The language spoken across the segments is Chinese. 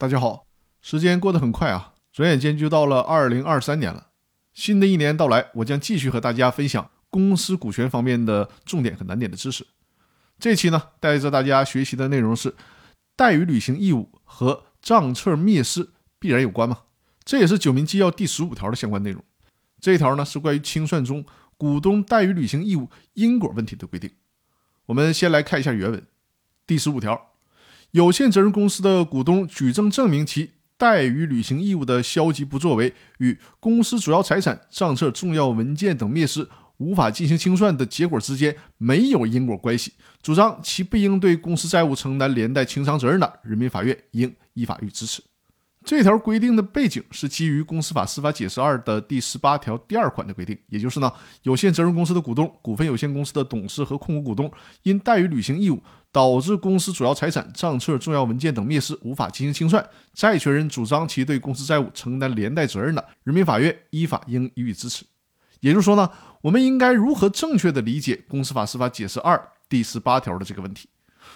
大家好，时间过得很快啊，转眼间就到了二零二三年了。新的一年到来，我将继续和大家分享公司股权方面的重点和难点的知识。这期呢，带着大家学习的内容是：怠于履行义务和账册灭失必然有关吗？这也是九民纪要第十五条的相关内容。这一条呢，是关于清算中股东怠于履行义务因果问题的规定。我们先来看一下原文，第十五条。有限责任公司的股东举证证明其怠于履行义务的消极不作为与公司主要财产、账册、重要文件等灭失，无法进行清算的结果之间没有因果关系，主张其不应对公司债务承担连带清偿责任的，人民法院应依法予支持。这条规定的背景是基于《公司法司法解释二》的第十八条第二款的规定，也就是呢，有限责任公司的股东、股份有限公司的董事和控股股东因怠于履行义务，导致公司主要财产、账册、重要文件等灭失，无法进行清算，债权人主张其对公司债务承担连带责任的，人民法院依法应予以支持。也就是说呢，我们应该如何正确的理解《公司法司法解释二》第十八条的这个问题？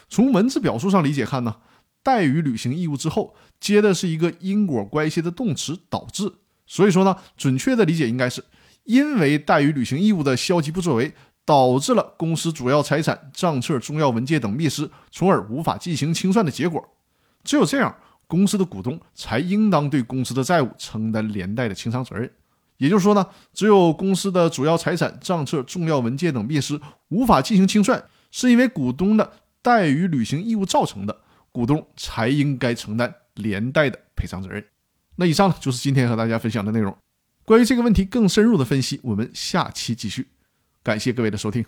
从文字表述上理解看呢？怠于履行义务之后，接的是一个因果关系的动词“导致”，所以说呢，准确的理解应该是因为怠于履行义务的消极不作为，导致了公司主要财产、账册、重要文件等灭失，从而无法进行清算的结果。只有这样，公司的股东才应当对公司的债务承担连带的清偿责任。也就是说呢，只有公司的主要财产、账册、重要文件等灭失，无法进行清算，是因为股东的怠于履行义务造成的。股东才应该承担连带的赔偿责任。那以上呢就是今天和大家分享的内容。关于这个问题更深入的分析，我们下期继续。感谢各位的收听。